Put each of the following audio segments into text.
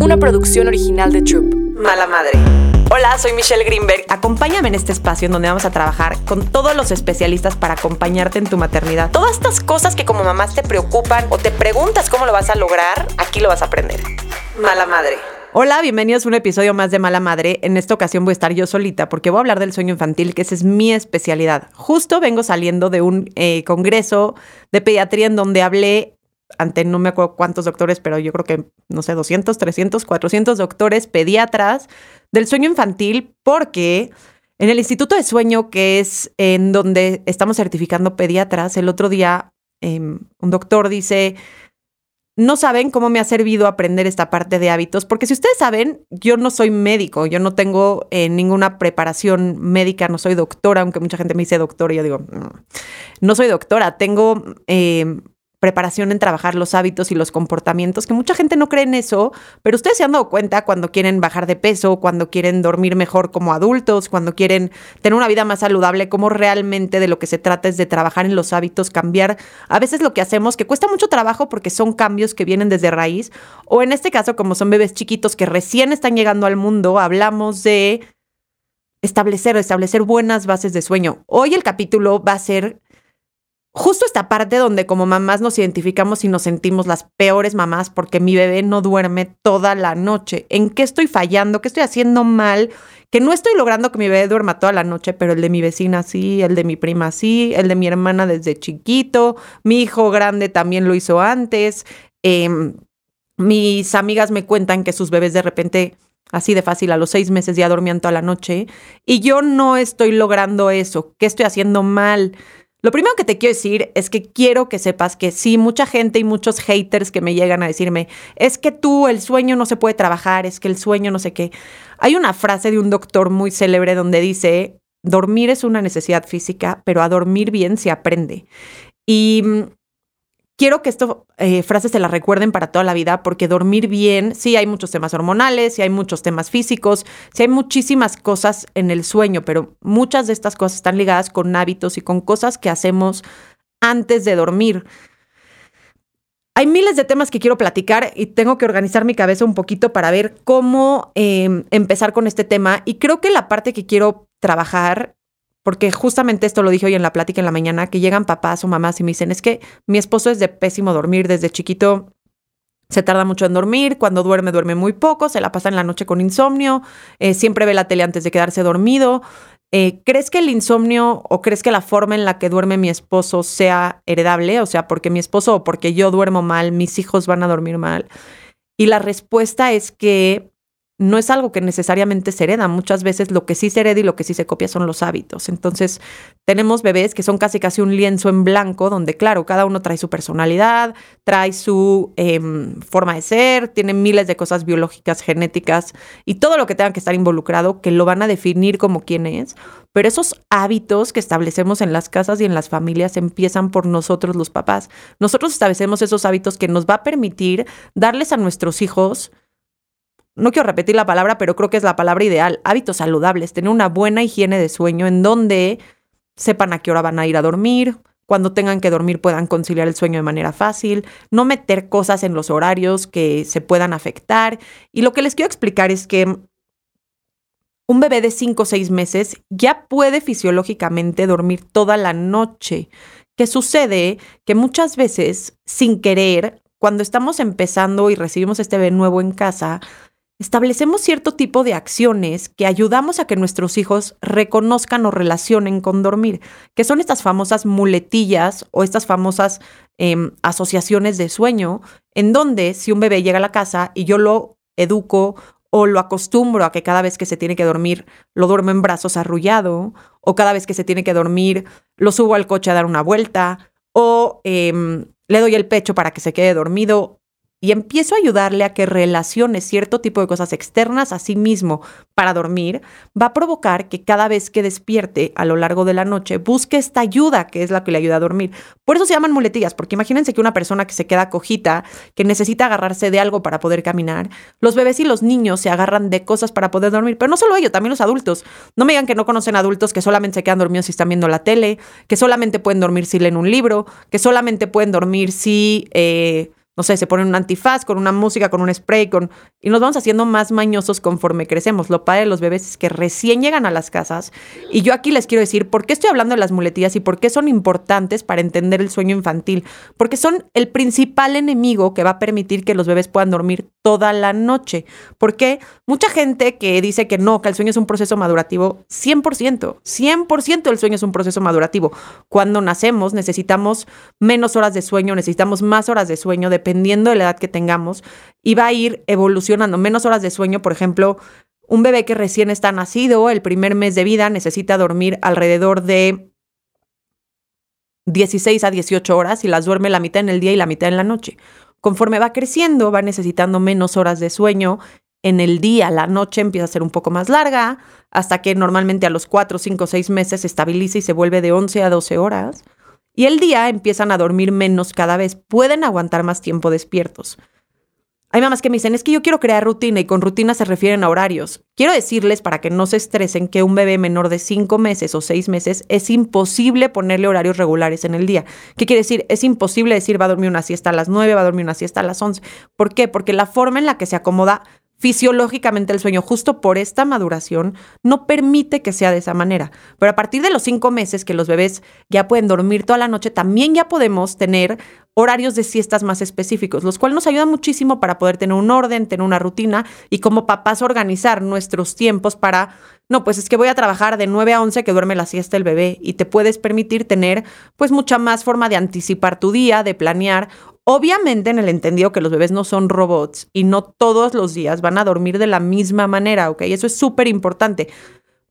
una producción original de Troop. Mala Madre. Hola, soy Michelle Greenberg. Acompáñame en este espacio en donde vamos a trabajar con todos los especialistas para acompañarte en tu maternidad. Todas estas cosas que como mamás te preocupan o te preguntas cómo lo vas a lograr, aquí lo vas a aprender. Mala Madre. Hola, bienvenidos a un episodio más de Mala Madre. En esta ocasión voy a estar yo solita porque voy a hablar del sueño infantil, que esa es mi especialidad. Justo vengo saliendo de un eh, congreso de pediatría en donde hablé ante no me acuerdo cuántos doctores, pero yo creo que, no sé, 200, 300, 400 doctores pediatras del sueño infantil, porque en el Instituto de Sueño, que es en donde estamos certificando pediatras, el otro día em, un doctor dice, no saben cómo me ha servido aprender esta parte de hábitos, porque si ustedes saben, yo no soy médico, yo no tengo eh, ninguna preparación médica, no soy doctora, aunque mucha gente me dice doctora, y yo digo, no, no soy doctora, tengo em, preparación en trabajar los hábitos y los comportamientos, que mucha gente no cree en eso, pero ustedes se han dado cuenta cuando quieren bajar de peso, cuando quieren dormir mejor como adultos, cuando quieren tener una vida más saludable, cómo realmente de lo que se trata es de trabajar en los hábitos, cambiar a veces lo que hacemos, que cuesta mucho trabajo porque son cambios que vienen desde raíz, o en este caso como son bebés chiquitos que recién están llegando al mundo, hablamos de establecer, establecer buenas bases de sueño. Hoy el capítulo va a ser justo esta parte donde como mamás nos identificamos y nos sentimos las peores mamás porque mi bebé no duerme toda la noche. ¿En qué estoy fallando? ¿Qué estoy haciendo mal? Que no estoy logrando que mi bebé duerma toda la noche, pero el de mi vecina sí, el de mi prima sí, el de mi hermana desde chiquito, mi hijo grande también lo hizo antes. Em, mis amigas me cuentan que sus bebés de repente así de fácil, a los seis meses ya dormían toda la noche, y yo no estoy logrando eso. ¿Qué estoy haciendo mal? Lo primero que te quiero decir es que quiero que sepas que sí, mucha gente y muchos haters que me llegan a decirme, es que tú, el sueño no se puede trabajar, es que el sueño no sé qué. Hay una frase de un doctor muy célebre donde dice, dormir es una necesidad física, pero a dormir bien se aprende. Y mm, quiero que estas eh, frases se las recuerden para toda la vida, porque dormir bien, sí hay muchos temas hormonales, sí hay muchos temas físicos, sí hay muchísimas cosas en el sueño, pero muchas de estas cosas están ligadas con hábitos y con cosas que hacemos antes de dormir. Hay miles de temas que quiero platicar y tengo que organizar mi cabeza un poquito para ver cómo em, empezar con este tema. Y creo que la parte que quiero trabajar porque justamente esto lo dije hoy en la plática en la mañana, que llegan papás o mamás y me dicen, es que mi esposo es de pésimo dormir desde chiquito. Se tarda mucho en dormir, cuando duerme duerme muy poco, se la pasa en la noche con insomnio, eh, siempre ve la tele antes de quedarse dormido. Eh, ¿Crees que el insomnio o crees que la forma en la que duerme mi esposo sea heredable? O sea, porque mi esposo o porque yo duermo mal, mis hijos van a dormir mal. Y la respuesta es que no es algo que necesariamente se hereda. Muchas veces lo que sí se hereda y lo que sí se copia son los hábitos. Entonces, tenemos bebés que son casi casi un lienzo en blanco, donde, claro, cada uno trae su personalidad, trae su em, forma de ser, tiene miles de cosas biológicas, genéticas y todo lo que tenga que estar involucrado, que lo van a definir como quién es. Pero esos hábitos que establecemos en las casas y en las familias empiezan por nosotros los papás. Nosotros establecemos esos hábitos que nos va a permitir darles a nuestros hijos no quiero repetir la palabra, pero creo que es la palabra ideal, hábitos saludables, tener una buena higiene de sueño en donde sepan a qué hora van a ir a dormir, cuando tengan que dormir puedan conciliar el sueño de manera fácil, no meter cosas en los horarios que se puedan afectar. Y lo que les quiero explicar es que un bebé de 5 o 6 meses ya puede fisiológicamente dormir toda la noche. ¿Qué sucede? Que muchas veces, sin querer, cuando estamos empezando y recibimos este bebé nuevo en casa, establecemos cierto tipo de acciones que ayudamos a que nuestros hijos reconozcan o relacionen con dormir, que son estas famosas muletillas o estas famosas em, asociaciones de sueño, en donde si un bebé llega a la casa y yo lo educo o lo acostumbro a que cada vez que se tiene que dormir lo duermo en brazos arrullado, o cada vez que se tiene que dormir lo subo al coche a dar una vuelta, o em, le doy el pecho para que se quede dormido, y empiezo a ayudarle a que relacione cierto tipo de cosas externas a sí mismo para dormir, va a provocar que cada vez que despierte a lo largo de la noche busque esta ayuda que es la que le ayuda a dormir. Por eso se llaman muletillas, porque imagínense que una persona que se queda cojita, que necesita agarrarse de algo para poder caminar, los bebés y los niños se agarran de cosas para poder dormir, pero no solo ellos, también los adultos. No me digan que no conocen adultos que solamente se quedan dormidos si están viendo la tele, que solamente pueden dormir si leen un libro, que solamente pueden dormir si... Eh, no sé, se ponen un antifaz con una música, con un spray, con y nos vamos haciendo más mañosos conforme crecemos. Lo padre de los bebés es que recién llegan a las casas y yo aquí les quiero decir por qué estoy hablando de las muletillas y por qué son importantes para entender el sueño infantil, porque son el principal enemigo que va a permitir que los bebés puedan dormir toda la noche. Porque mucha gente que dice que no, que el sueño es un proceso madurativo, 100%, 100% el sueño es un proceso madurativo. Cuando nacemos necesitamos menos horas de sueño, necesitamos más horas de sueño dependiendo de la edad que tengamos y va a ir evolucionando. Menos horas de sueño, por ejemplo, un bebé que recién está nacido, el primer mes de vida necesita dormir alrededor de 16 a 18 horas y las duerme la mitad en el día y la mitad en la noche. Conforme va creciendo, va necesitando menos horas de sueño. En el día, la noche empieza a ser un poco más larga, hasta que normalmente a los 4, 5, 6 meses se estabiliza y se vuelve de 11 a 12 horas. Y el día empiezan a dormir menos cada vez, pueden aguantar más tiempo despiertos. Hay mamás que me dicen, es que yo quiero crear rutina y con rutina se refieren a horarios. Quiero decirles para que no se estresen que un bebé menor de cinco meses o seis meses es imposible ponerle horarios regulares en el día. ¿Qué quiere decir? Es imposible decir va a dormir una siesta a las nueve, va a dormir una siesta a las once. ¿Por qué? Porque la forma en la que se acomoda fisiológicamente el sueño, justo por esta maduración, no permite que sea de esa manera. Pero a partir de los cinco meses que los bebés ya pueden dormir toda la noche, también ya podemos tener horarios de siestas más específicos, los cuales nos ayudan muchísimo para poder tener un orden, tener una rutina y como papás organizar nuestros tiempos para, no, pues es que voy a trabajar de 9 a 11 que duerme la siesta el bebé y te puedes permitir tener pues mucha más forma de anticipar tu día, de planear Obviamente en el entendido que los bebés no son robots y no todos los días van a dormir de la misma manera, ¿ok? Eso es súper importante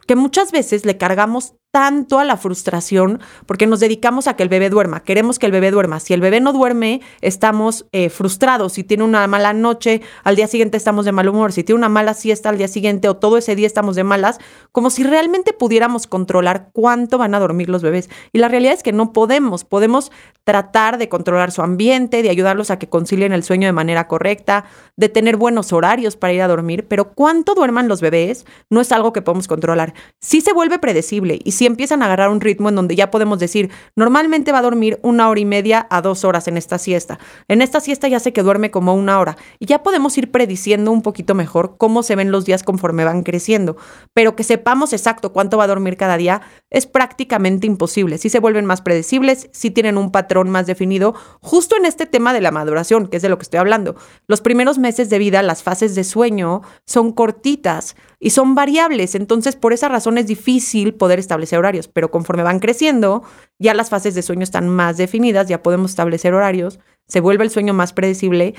que muchas veces le cargamos tanto a la frustración porque nos dedicamos a que el bebé duerma, queremos que el bebé duerma. Si el bebé no duerme, estamos eh, frustrados. Si tiene una mala noche, al día siguiente estamos de mal humor. Si tiene una mala siesta al día siguiente o todo ese día estamos de malas, como si realmente pudiéramos controlar cuánto van a dormir los bebés. Y la realidad es que no podemos. Podemos tratar de controlar su ambiente, de ayudarlos a que concilien el sueño de manera correcta, de tener buenos horarios para ir a dormir, pero cuánto duerman los bebés no es algo que podemos controlar. Si se vuelve predecible y si empiezan a agarrar un ritmo en donde ya podemos decir, normalmente va a dormir una hora y media a dos horas en esta siesta. En esta siesta ya sé que duerme como una hora y ya podemos ir prediciendo un poquito mejor cómo se ven los días conforme van creciendo. Pero que sepamos exacto cuánto va a dormir cada día es prácticamente imposible. Si se vuelven más predecibles, si tienen un patrón más definido, justo en este tema de la maduración, que es de lo que estoy hablando. Los primeros meses de vida, las fases de sueño son cortitas y son variables. Entonces, por esa razón es difícil poder establecer horarios, pero conforme van creciendo, ya las fases de sueño están más definidas, ya podemos establecer horarios, se vuelve el sueño más predecible.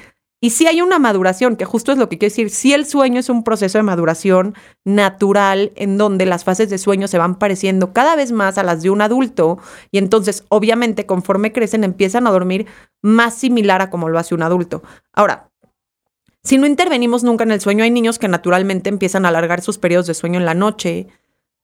Y si hay una maduración, que justo es lo que quiero decir, si el sueño es un proceso de maduración natural en donde las fases de sueño se van pareciendo cada vez más a las de un adulto y entonces obviamente conforme crecen empiezan a dormir más similar a como lo hace un adulto. Ahora, si no intervenimos nunca en el sueño, hay niños que naturalmente empiezan a alargar sus periodos de sueño en la noche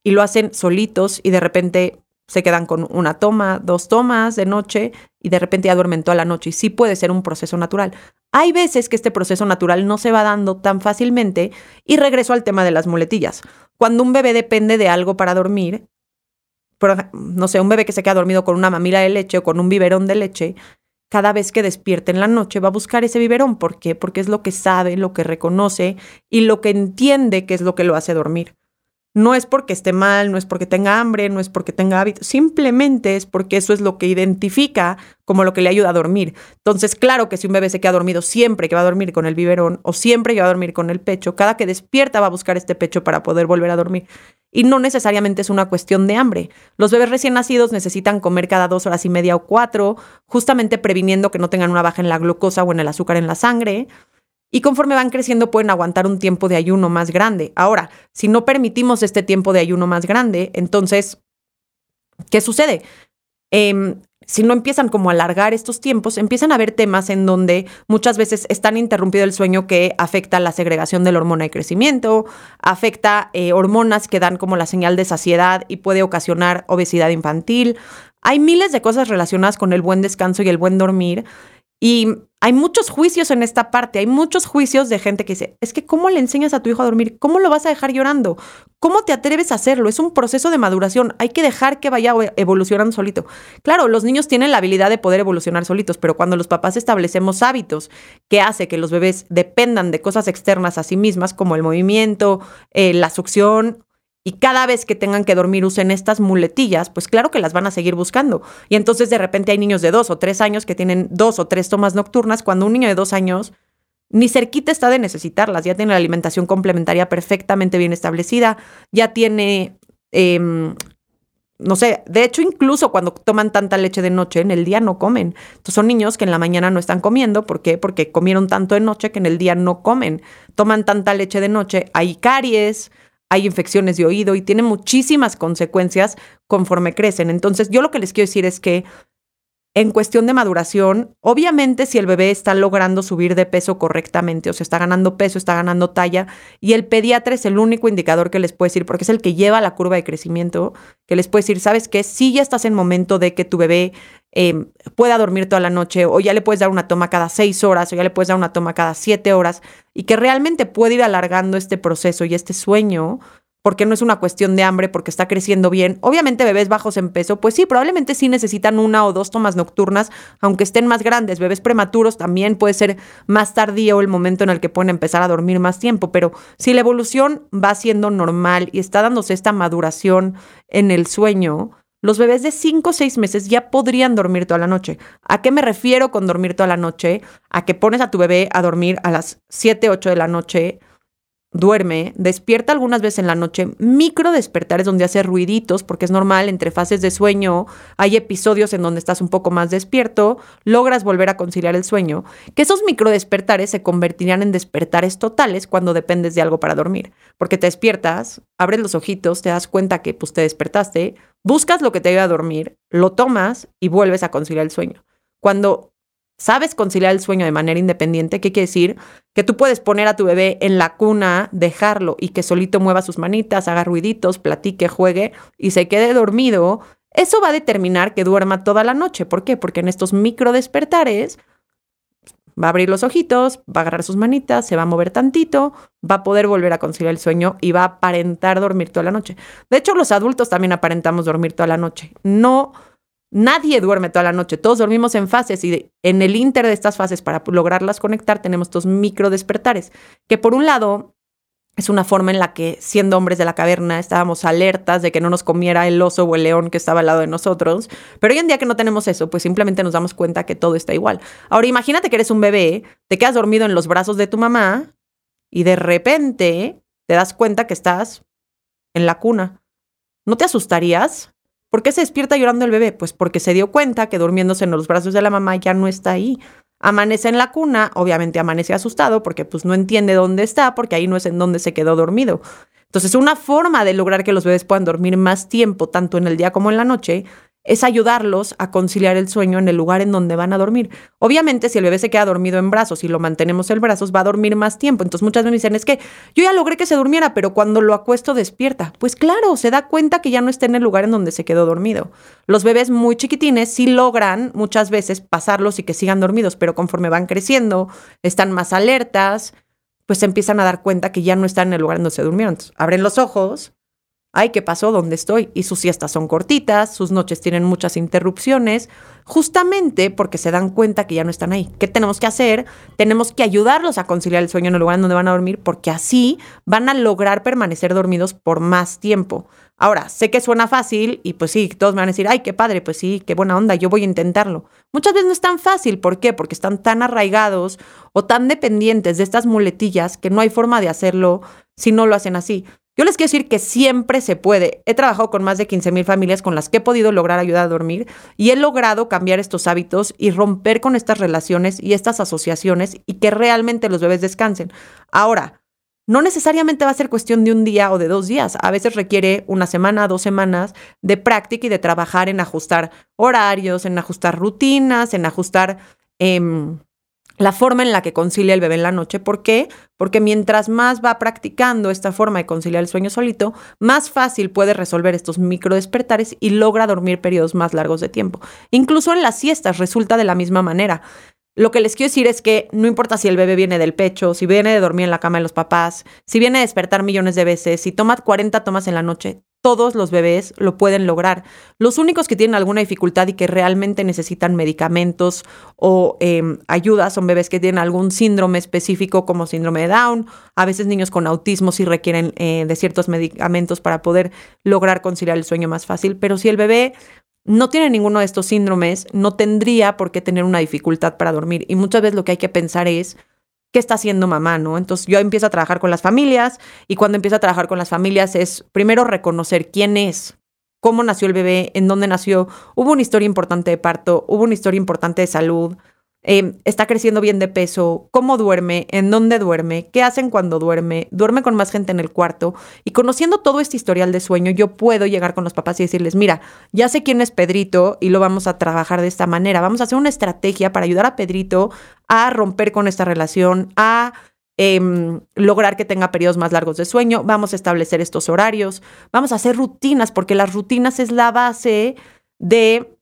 y lo hacen solitos y de repente se quedan con una toma, dos tomas de noche y de repente ya duermen toda la noche. Y sí puede ser un proceso natural. Hay veces que este proceso natural no se va dando tan fácilmente y regreso al tema de las muletillas. Cuando un bebé depende de algo para dormir, no sé, un bebé que se queda dormido con una mamila de leche o con un biberón de leche, cada vez que despierte en la noche va a buscar ese biberón. ¿Por qué? Porque es lo que sabe, lo que reconoce y lo que entiende que es lo que lo hace dormir. No es porque esté mal, no es porque tenga hambre, no es porque tenga hábito, simplemente es porque eso es lo que identifica como lo que le ayuda a dormir. Entonces, claro que si un bebé se queda dormido siempre que va a dormir con el biberón o siempre que va a dormir con el pecho, cada que despierta va a buscar este pecho para poder volver a dormir. Y no necesariamente es una cuestión de hambre. Los bebés recién nacidos necesitan comer cada dos horas y media o cuatro, justamente previniendo que no tengan una baja en la glucosa o en el azúcar en la sangre. Y conforme van creciendo pueden aguantar un tiempo de ayuno más grande. Ahora, si no permitimos este tiempo de ayuno más grande, entonces, ¿qué sucede? Em, si no empiezan como a alargar estos tiempos, empiezan a haber temas en donde muchas veces están interrumpido el sueño que afecta la segregación de la hormona de crecimiento, afecta eh, hormonas que dan como la señal de saciedad y puede ocasionar obesidad infantil. Hay miles de cosas relacionadas con el buen descanso y el buen dormir Y hay muchos juicios en esta parte, hay muchos juicios de gente que dice, es que ¿cómo le enseñas a tu hijo a dormir? ¿Cómo lo vas a dejar llorando? ¿Cómo te atreves a hacerlo? Es un proceso de maduración, hay que dejar que vaya evolucionando solito. Claro, los niños tienen la habilidad de poder evolucionar solitos, pero cuando los papás establecemos hábitos que hace que los bebés dependan de cosas externas a sí mismas, como el movimiento, eh, la succión y cada vez que tengan que dormir usen estas muletillas, pues claro que las van a seguir buscando. Y entonces de repente hay niños de dos o tres años que tienen dos o tres tomas nocturnas, cuando un niño de dos años ni cerquita está de necesitarlas, ya tiene la alimentación complementaria perfectamente bien establecida, ya tiene, em, no sé, de hecho incluso cuando toman tanta leche de noche, en el día no comen. Entonces son niños que en la mañana no están comiendo, ¿por qué? Porque comieron tanto de noche que en el día no comen. Toman tanta leche de noche, hay caries, hay infecciones de oído y tiene muchísimas consecuencias conforme crecen. Entonces, yo lo que les quiero decir es que en cuestión de maduración, obviamente si el bebé está logrando subir de peso correctamente, o sea, está ganando peso, está ganando talla, y el pediatra es el único indicador que les puede decir, porque es el que lleva la curva de crecimiento, que les puede decir, ¿sabes qué? Si ya estás en momento de que tu bebé eh, pueda dormir toda la noche, o ya le puedes dar una toma cada seis horas, o ya le puedes dar una toma cada siete horas, y que realmente puede ir alargando este proceso y este sueño, porque no es una cuestión de hambre, porque está creciendo bien. Obviamente bebés bajos en peso, pues sí, probablemente sí necesitan una o dos tomas nocturnas, aunque estén más grandes. Bebés prematuros también puede ser más tardío el momento en el que pueden empezar a dormir más tiempo, pero si la evolución va siendo normal y está dándose esta maduración en el sueño, los bebés de 5 o 6 meses ya podrían dormir toda la noche. ¿A qué me refiero con dormir toda la noche? A que pones a tu bebé a dormir a las 7, 8 de la noche duerme, despierta algunas veces en la noche, micro despertares donde hace ruiditos, porque es normal, entre fases de sueño hay episodios en donde estás un poco más despierto, logras volver a conciliar el sueño, que esos micro despertares se convertirían en despertares totales cuando dependes de algo para dormir, porque te despiertas, abres los ojitos, te das cuenta que pues te despertaste, buscas lo que te ayuda a dormir, lo tomas y vuelves a conciliar el sueño. Cuando sabes conciliar el sueño de manera independiente, ¿qué quiere decir? Que tú puedes poner a tu bebé en la cuna, dejarlo y que solito mueva sus manitas, haga ruiditos, platique, juegue y se quede dormido. Eso va a determinar que duerma toda la noche. ¿Por qué? Porque en estos micro despertares va a abrir los ojitos, va a agarrar sus manitas, se va a mover tantito, va a poder volver a conciliar el sueño y va a aparentar dormir toda la noche. De hecho, los adultos también aparentamos dormir toda la noche. No Nadie duerme toda la noche, todos dormimos en fases y en el inter de estas fases para lograrlas conectar tenemos estos micro despertares, que por un lado es una forma en la que siendo hombres de la caverna estábamos alertas de que no nos comiera el oso o el león que estaba al lado de nosotros, pero hoy en día que no tenemos eso, pues simplemente nos damos cuenta que todo está igual. Ahora imagínate que eres un bebé, te quedas dormido en los brazos de tu mamá y de repente te das cuenta que estás en la cuna. ¿No te asustarías? ¿Por qué se despierta llorando el bebé? Pues porque se dio cuenta que durmiéndose en los brazos de la mamá ya no está ahí. Amanece en la cuna, obviamente amanece asustado porque pues no entiende dónde está, porque ahí no es en donde se quedó dormido. Entonces, una forma de lograr que los bebés puedan dormir más tiempo, tanto en el día como en la noche, es ayudarlos a conciliar el sueño en el lugar en donde van a dormir. Obviamente, si el bebé se queda dormido en brazos y lo mantenemos en brazos, va a dormir más tiempo. Entonces, muchas veces dicen, es que yo ya logré que se durmiera, pero cuando lo acuesto despierta. Pues claro, se da cuenta que ya no está en el lugar en donde se quedó dormido. Los bebés muy chiquitines sí logran muchas veces pasarlos y que sigan dormidos, pero conforme van creciendo, están más alertas, pues se empiezan a dar cuenta que ya no están en el lugar en donde se durmieron. Abren los ojos ay, ¿qué pasó? ¿Dónde estoy? Y sus siestas son cortitas, sus noches tienen muchas interrupciones, justamente porque se dan cuenta que ya no están ahí. ¿Qué tenemos que hacer? Tenemos que ayudarlos a conciliar el sueño en el lugar donde van a dormir, porque así van a lograr permanecer dormidos por más tiempo. Ahora, sé que suena fácil y pues sí, todos me van a decir, ay, qué padre, pues sí, qué buena onda, yo voy a intentarlo. Muchas veces no es tan fácil, ¿por qué? Porque están tan arraigados o tan dependientes de estas muletillas que no hay forma de hacerlo si no lo hacen así. Yo les quiero decir que siempre se puede. He trabajado con más de 15 mil familias con las que he podido lograr ayudar a dormir y he logrado cambiar estos hábitos y romper con estas relaciones y estas asociaciones y que realmente los bebés descansen. Ahora, no necesariamente va a ser cuestión de un día o de dos días. A veces requiere una semana, dos semanas de práctica y de trabajar en ajustar horarios, en ajustar rutinas, en ajustar... Em, la forma en la que concilia el bebé en la noche. ¿Por qué? Porque mientras más va practicando esta forma de conciliar el sueño solito, más fácil puede resolver estos micro despertares y logra dormir periodos más largos de tiempo. Incluso en las siestas resulta de la misma manera. Lo que les quiero decir es que no importa si el bebé viene del pecho, si viene de dormir en la cama de los papás, si viene a despertar millones de veces, si toma 40 tomas en la noche, todos los bebés lo pueden lograr. Los únicos que tienen alguna dificultad y que realmente necesitan medicamentos o em, ayuda son bebés que tienen algún síndrome específico como síndrome de Down. A veces niños con autismo sí requieren eh, de ciertos medicamentos para poder lograr conciliar el sueño más fácil. Pero si el bebé no tiene ninguno de estos síndromes, no tendría por qué tener una dificultad para dormir. Y muchas veces lo que hay que pensar es, ¿qué está haciendo mamá? ¿no? Entonces yo empiezo a trabajar con las familias y cuando empiezo a trabajar con las familias es primero reconocer quién es, cómo nació el bebé, en dónde nació, hubo una historia importante de parto, hubo una historia importante de salud, Em, está creciendo bien de peso, cómo duerme, en dónde duerme, qué hacen cuando duerme, duerme con más gente en el cuarto. Y conociendo todo este historial de sueño, yo puedo llegar con los papás y decirles, mira, ya sé quién es Pedrito y lo vamos a trabajar de esta manera. Vamos a hacer una estrategia para ayudar a Pedrito a romper con esta relación, a em, lograr que tenga periodos más largos de sueño, vamos a establecer estos horarios, vamos a hacer rutinas, porque las rutinas es la base de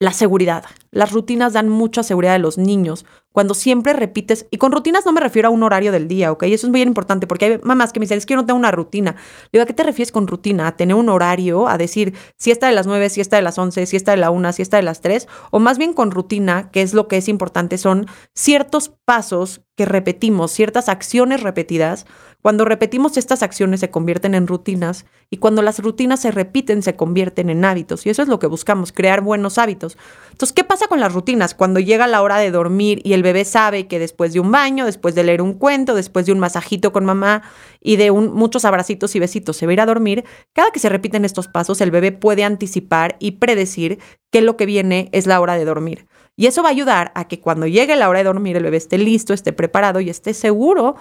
la seguridad. Las rutinas dan mucha seguridad a los niños. Cuando siempre repites, y con rutinas no me refiero a un horario del día, ¿ok? Eso es muy importante porque hay mamás que me dicen, es que yo no tengo una rutina. Le digo, ¿a qué te refieres con rutina? ¿A tener un horario? ¿A decir si está de las 9, si está de las 11, si está de la 1, si está de las 3? O más bien con rutina, que es lo que es importante, son ciertos pasos que repetimos, ciertas acciones repetidas cuando repetimos estas acciones se convierten en rutinas y cuando las rutinas se repiten se convierten en hábitos y eso es lo que buscamos, crear buenos hábitos. Entonces, ¿qué pasa con las rutinas? Cuando llega la hora de dormir y el bebé sabe que después de un baño, después de leer un cuento, después de un masajito con mamá y de muchos abracitos y besitos se va a ir a dormir, cada que se repiten estos pasos el bebé puede anticipar y predecir que lo que viene es la hora de dormir. Y eso va a ayudar a que cuando llegue la hora de dormir el bebé esté listo, esté preparado y esté seguro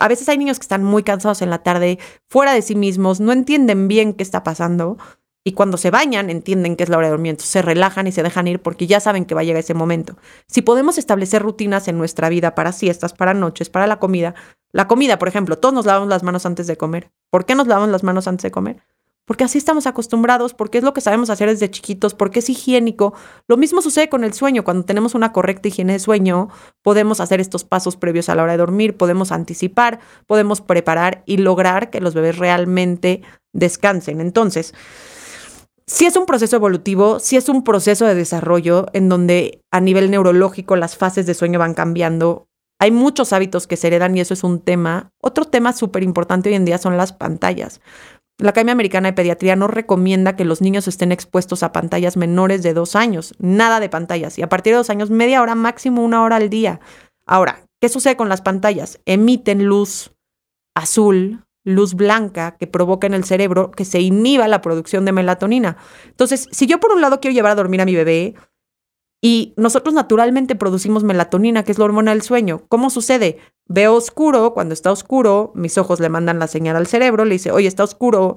a veces hay niños que están muy cansados en la tarde, fuera de sí mismos, no entienden bien qué está pasando y cuando se bañan entienden que es la hora de dormir, se relajan y se dejan ir porque ya saben que va a llegar ese momento. Si podemos establecer rutinas en nuestra vida para siestas, para noches, para la comida, la comida, por ejemplo, todos nos lavamos las manos antes de comer. ¿Por qué nos lavamos las manos antes de comer? porque así estamos acostumbrados, porque es lo que sabemos hacer desde chiquitos, porque es higiénico. Lo mismo sucede con el sueño. Cuando tenemos una correcta higiene de sueño, podemos hacer estos pasos previos a la hora de dormir, podemos anticipar, podemos preparar y lograr que los bebés realmente descansen. Entonces, si es un proceso evolutivo, si es un proceso de desarrollo en donde a nivel neurológico las fases de sueño van cambiando. Hay muchos hábitos que se heredan y eso es un tema. Otro tema súper importante hoy en día son las pantallas. La Academia Americana de Pediatría no recomienda que los niños estén expuestos a pantallas menores de dos años, nada de pantallas, y a partir de dos años, media hora, máximo una hora al día. Ahora, ¿qué sucede con las pantallas? Emiten luz azul, luz blanca que provoca en el cerebro que se inhiba la producción de melatonina. Entonces, si yo por un lado quiero llevar a dormir a mi bebé, y nosotros naturalmente producimos melatonina, que es la hormona del sueño. ¿Cómo sucede? Veo oscuro, cuando está oscuro, mis ojos le mandan la señal al cerebro, le dice, oye, está oscuro.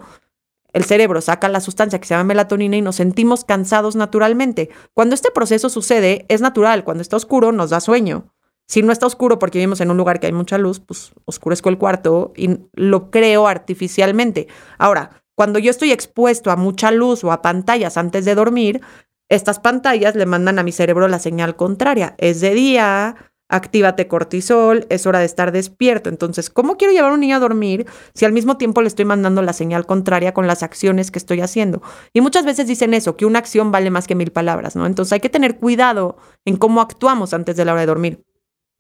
El cerebro saca la sustancia que se llama melatonina y nos sentimos cansados naturalmente. Cuando este proceso sucede, es natural. Cuando está oscuro, nos da sueño. Si no está oscuro porque vivimos en un lugar que hay mucha luz, pues oscurezco el cuarto y lo creo artificialmente. Ahora, cuando yo estoy expuesto a mucha luz o a pantallas antes de dormir, estas pantallas le mandan a mi cerebro la señal contraria. Es de día, actívate cortisol, es hora de estar despierto. Entonces, ¿cómo quiero llevar a un niño a dormir si al mismo tiempo le estoy mandando la señal contraria con las acciones que estoy haciendo? Y muchas veces dicen eso, que una acción vale más que mil palabras, ¿no? Entonces hay que tener cuidado en cómo actuamos antes de la hora de dormir.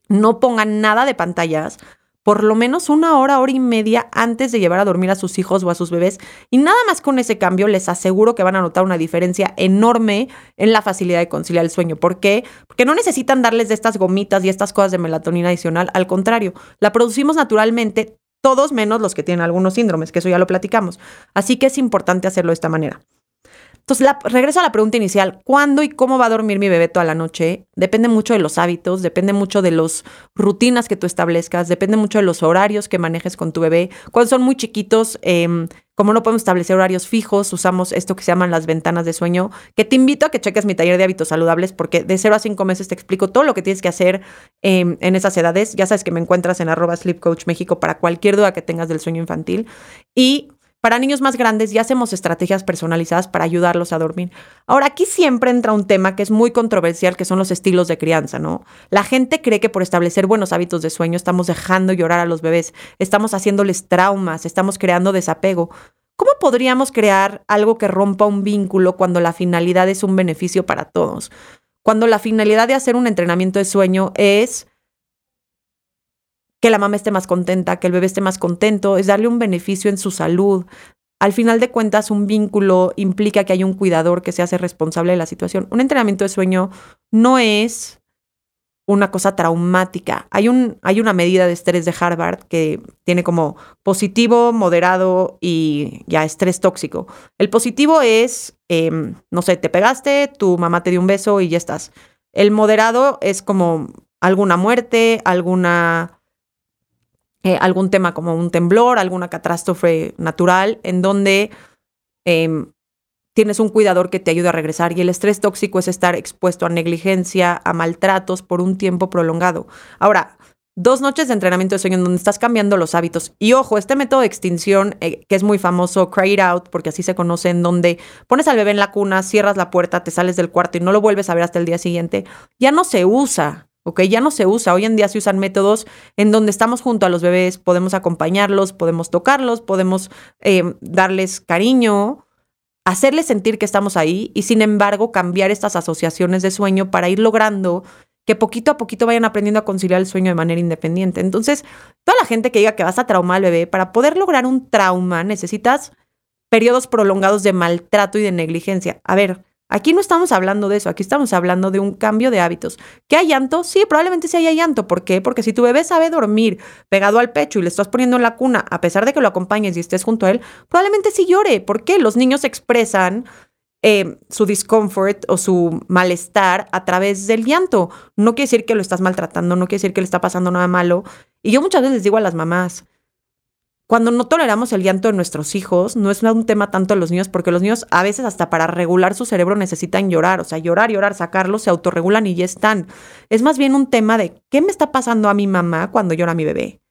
No pongan nada de pantallas por lo menos una hora, hora y media antes de llevar a dormir a sus hijos o a sus bebés. Y nada más con ese cambio les aseguro que van a notar una diferencia enorme en la facilidad de conciliar el sueño. ¿Por qué? Porque no necesitan darles de estas gomitas y estas cosas de melatonina adicional. Al contrario, la producimos naturalmente todos menos los que tienen algunos síndromes, que eso ya lo platicamos. Así que es importante hacerlo de esta manera. Entonces, regreso a la pregunta inicial, ¿cuándo y cómo va a dormir mi bebé toda la noche? Depende mucho de los hábitos, depende mucho de las rutinas que tú establezcas, depende mucho de los horarios que manejes con tu bebé. Cuando son muy chiquitos, em, como no podemos establecer horarios fijos, usamos esto que se llaman las ventanas de sueño, que te invito a que cheques mi taller de hábitos saludables porque de 0 a 5 meses te explico todo lo que tienes que hacer em, en esas edades. Ya sabes que me encuentras en arroba para cualquier duda que tengas del sueño infantil. Y Para niños más grandes ya hacemos estrategias personalizadas para ayudarlos a dormir. Ahora, aquí siempre entra un tema que es muy controversial, que son los estilos de crianza, ¿no? La gente cree que por establecer buenos hábitos de sueño estamos dejando llorar a los bebés, estamos haciéndoles traumas, estamos creando desapego. ¿Cómo podríamos crear algo que rompa un vínculo cuando la finalidad es un beneficio para todos? Cuando la finalidad de hacer un entrenamiento de sueño es que la mamá esté más contenta, que el bebé esté más contento, es darle un beneficio en su salud. Al final de cuentas, un vínculo implica que hay un cuidador que se hace responsable de la situación. Un entrenamiento de sueño no es una cosa traumática. Hay, un, hay una medida de estrés de Harvard que tiene como positivo, moderado y ya estrés tóxico. El positivo es, em, no sé, te pegaste, tu mamá te dio un beso y ya estás. El moderado es como alguna muerte, alguna, eh, algún tema como un temblor, alguna catástrofe natural, en donde em, tienes un cuidador que te ayuda a regresar y el estrés tóxico es estar expuesto a negligencia, a maltratos por un tiempo prolongado. Ahora, dos noches de entrenamiento de sueño en donde estás cambiando los hábitos. Y ojo, este método de extinción, eh, que es muy famoso, Cry It Out, porque así se conoce, en donde pones al bebé en la cuna, cierras la puerta, te sales del cuarto y no lo vuelves a ver hasta el día siguiente, ya no se usa. ¿Ok? Ya no se usa. Hoy en día se usan métodos en donde estamos junto a los bebés, podemos acompañarlos, podemos tocarlos, podemos eh, darles cariño, hacerles sentir que estamos ahí y sin embargo cambiar estas asociaciones de sueño para ir logrando que poquito a poquito vayan aprendiendo a conciliar el sueño de manera independiente. Entonces, toda la gente que diga que vas a traumar al bebé, para poder lograr un trauma necesitas periodos prolongados de maltrato y de negligencia. A ver, Aquí no estamos hablando de eso, aquí estamos hablando de un cambio de hábitos. ¿Que hay llanto? Sí, probablemente sí haya llanto. ¿Por qué? Porque si tu bebé sabe dormir pegado al pecho y le estás poniendo en la cuna, a pesar de que lo acompañes y estés junto a él, probablemente sí llore. ¿Por qué? Los niños expresan eh, su discomfort o su malestar a través del llanto. No quiere decir que lo estás maltratando, no quiere decir que le está pasando nada malo. Y yo muchas veces les digo a las mamás, cuando no toleramos el llanto de nuestros hijos, no es un tema tanto de los niños, porque los niños a veces hasta para regular su cerebro necesitan llorar, o sea, llorar, llorar, sacarlo, se autorregulan y ya están. Es más bien un tema de qué me está pasando a mi mamá cuando llora mi bebé.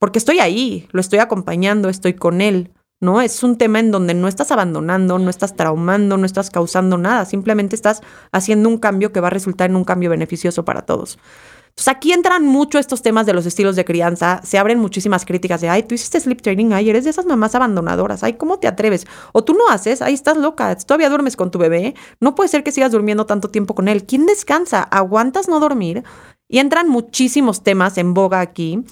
Porque estoy ahí, lo estoy acompañando, estoy con él, ¿no? Es un tema en donde no estás abandonando, no estás traumando, no estás causando nada, simplemente estás haciendo un cambio que va a resultar en un cambio beneficioso para todos. Entonces aquí entran mucho estos temas de los estilos de crianza, se abren muchísimas críticas de, ay, tú hiciste sleep training, ay, eres de esas mamás abandonadoras, ay, ¿cómo te atreves? O tú no haces, ahí estás loca, todavía duermes con tu bebé, no puede ser que sigas durmiendo tanto tiempo con él. ¿Quién descansa? ¿Aguantas no dormir? Y entran muchísimos temas en boga aquí.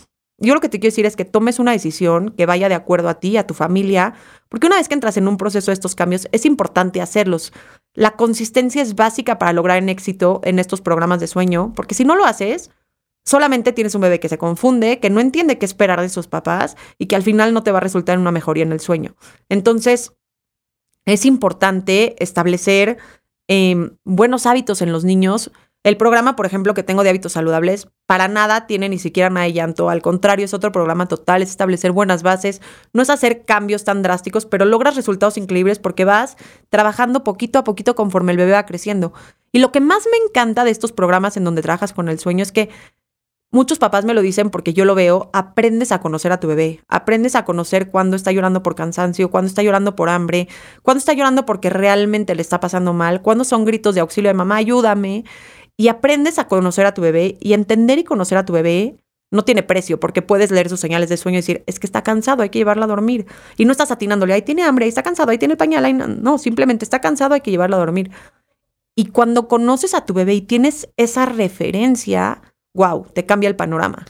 Yo lo que te quiero decir es que tomes una decisión que vaya de acuerdo a ti, a tu familia, porque una vez que entras en un proceso de estos cambios, es importante hacerlos. La consistencia es básica para lograr en éxito en estos programas de sueño, porque si no lo haces, solamente tienes un bebé que se confunde, que no entiende qué esperar de sus papás y que al final no te va a resultar en una mejoría en el sueño. Entonces, es importante establecer em, buenos hábitos en los niños. El programa, por ejemplo, que tengo de hábitos saludables, para nada tiene ni siquiera nada de llanto. Al contrario, es otro programa total, es establecer buenas bases, no es hacer cambios tan drásticos, pero logras resultados increíbles porque vas trabajando poquito a poquito conforme el bebé va creciendo. Y lo que más me encanta de estos programas en donde trabajas con el sueño es que Muchos papás me lo dicen porque yo lo veo, aprendes a conocer a tu bebé, aprendes a conocer cuándo está llorando por cansancio, cuándo está llorando por hambre, cuándo está llorando porque realmente le está pasando mal, cuándo son gritos de auxilio de mamá, ayúdame, y aprendes a conocer a tu bebé y entender y conocer a tu bebé no tiene precio porque puedes leer sus señales de sueño y decir, es que está cansado, hay que llevarla a dormir. Y no estás atinándole, ahí tiene hambre, ahí está cansado, ahí tiene el pañal, ahí no, no, simplemente está cansado, hay que llevarla a dormir. Y cuando conoces a tu bebé y tienes esa referencia, wow, te cambia el panorama.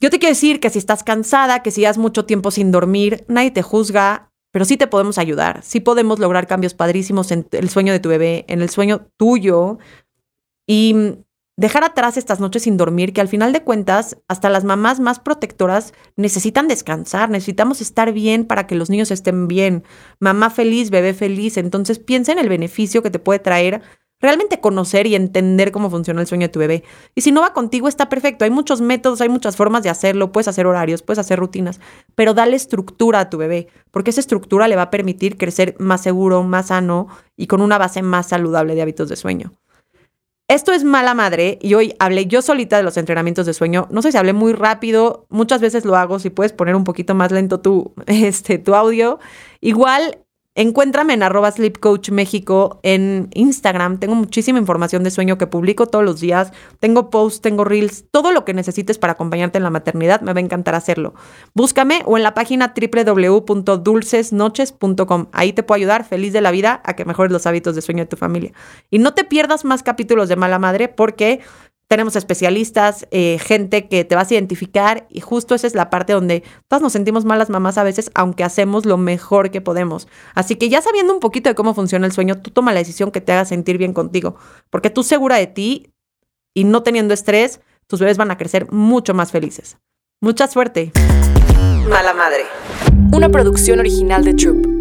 Yo te quiero decir que si estás cansada, que si has mucho tiempo sin dormir, nadie te juzga, pero sí te podemos ayudar. Sí podemos lograr cambios padrísimos en el sueño de tu bebé, en el sueño tuyo y dejar atrás estas noches sin dormir, que al final de cuentas, hasta las mamás más protectoras necesitan descansar, necesitamos estar bien para que los niños estén bien. Mamá feliz, bebé feliz. Entonces piensa en el beneficio que te puede traer realmente conocer y entender cómo funciona el sueño de tu bebé. Y si no va contigo, está perfecto. Hay muchos métodos, hay muchas formas de hacerlo. Puedes hacer horarios, puedes hacer rutinas, pero dale estructura a tu bebé, porque esa estructura le va a permitir crecer más seguro, más sano y con una base más saludable de hábitos de sueño. Esto es mala madre y hoy hablé yo solita de los entrenamientos de sueño. No sé si hablé muy rápido, muchas veces lo hago, si puedes poner un poquito más lento tu, este, tu audio. Igual Encuéntrame en arroba México en Instagram. Tengo muchísima información de sueño que publico todos los días. Tengo posts, tengo reels, todo lo que necesites para acompañarte en la maternidad. Me va a encantar hacerlo. Búscame o en la página www.dulcesnoches.com. Ahí te puedo ayudar feliz de la vida a que mejores los hábitos de sueño de tu familia. Y no te pierdas más capítulos de Mala Madre porque tenemos especialistas, eh, gente que te vas a identificar y justo esa es la parte donde todas nos sentimos malas mamás a veces, aunque hacemos lo mejor que podemos. Así que ya sabiendo un poquito de cómo funciona el sueño, tú toma la decisión que te haga sentir bien contigo, porque tú segura de ti y no teniendo estrés, tus bebés van a crecer mucho más felices. Mucha suerte. Mala Madre. Una producción original de Troop.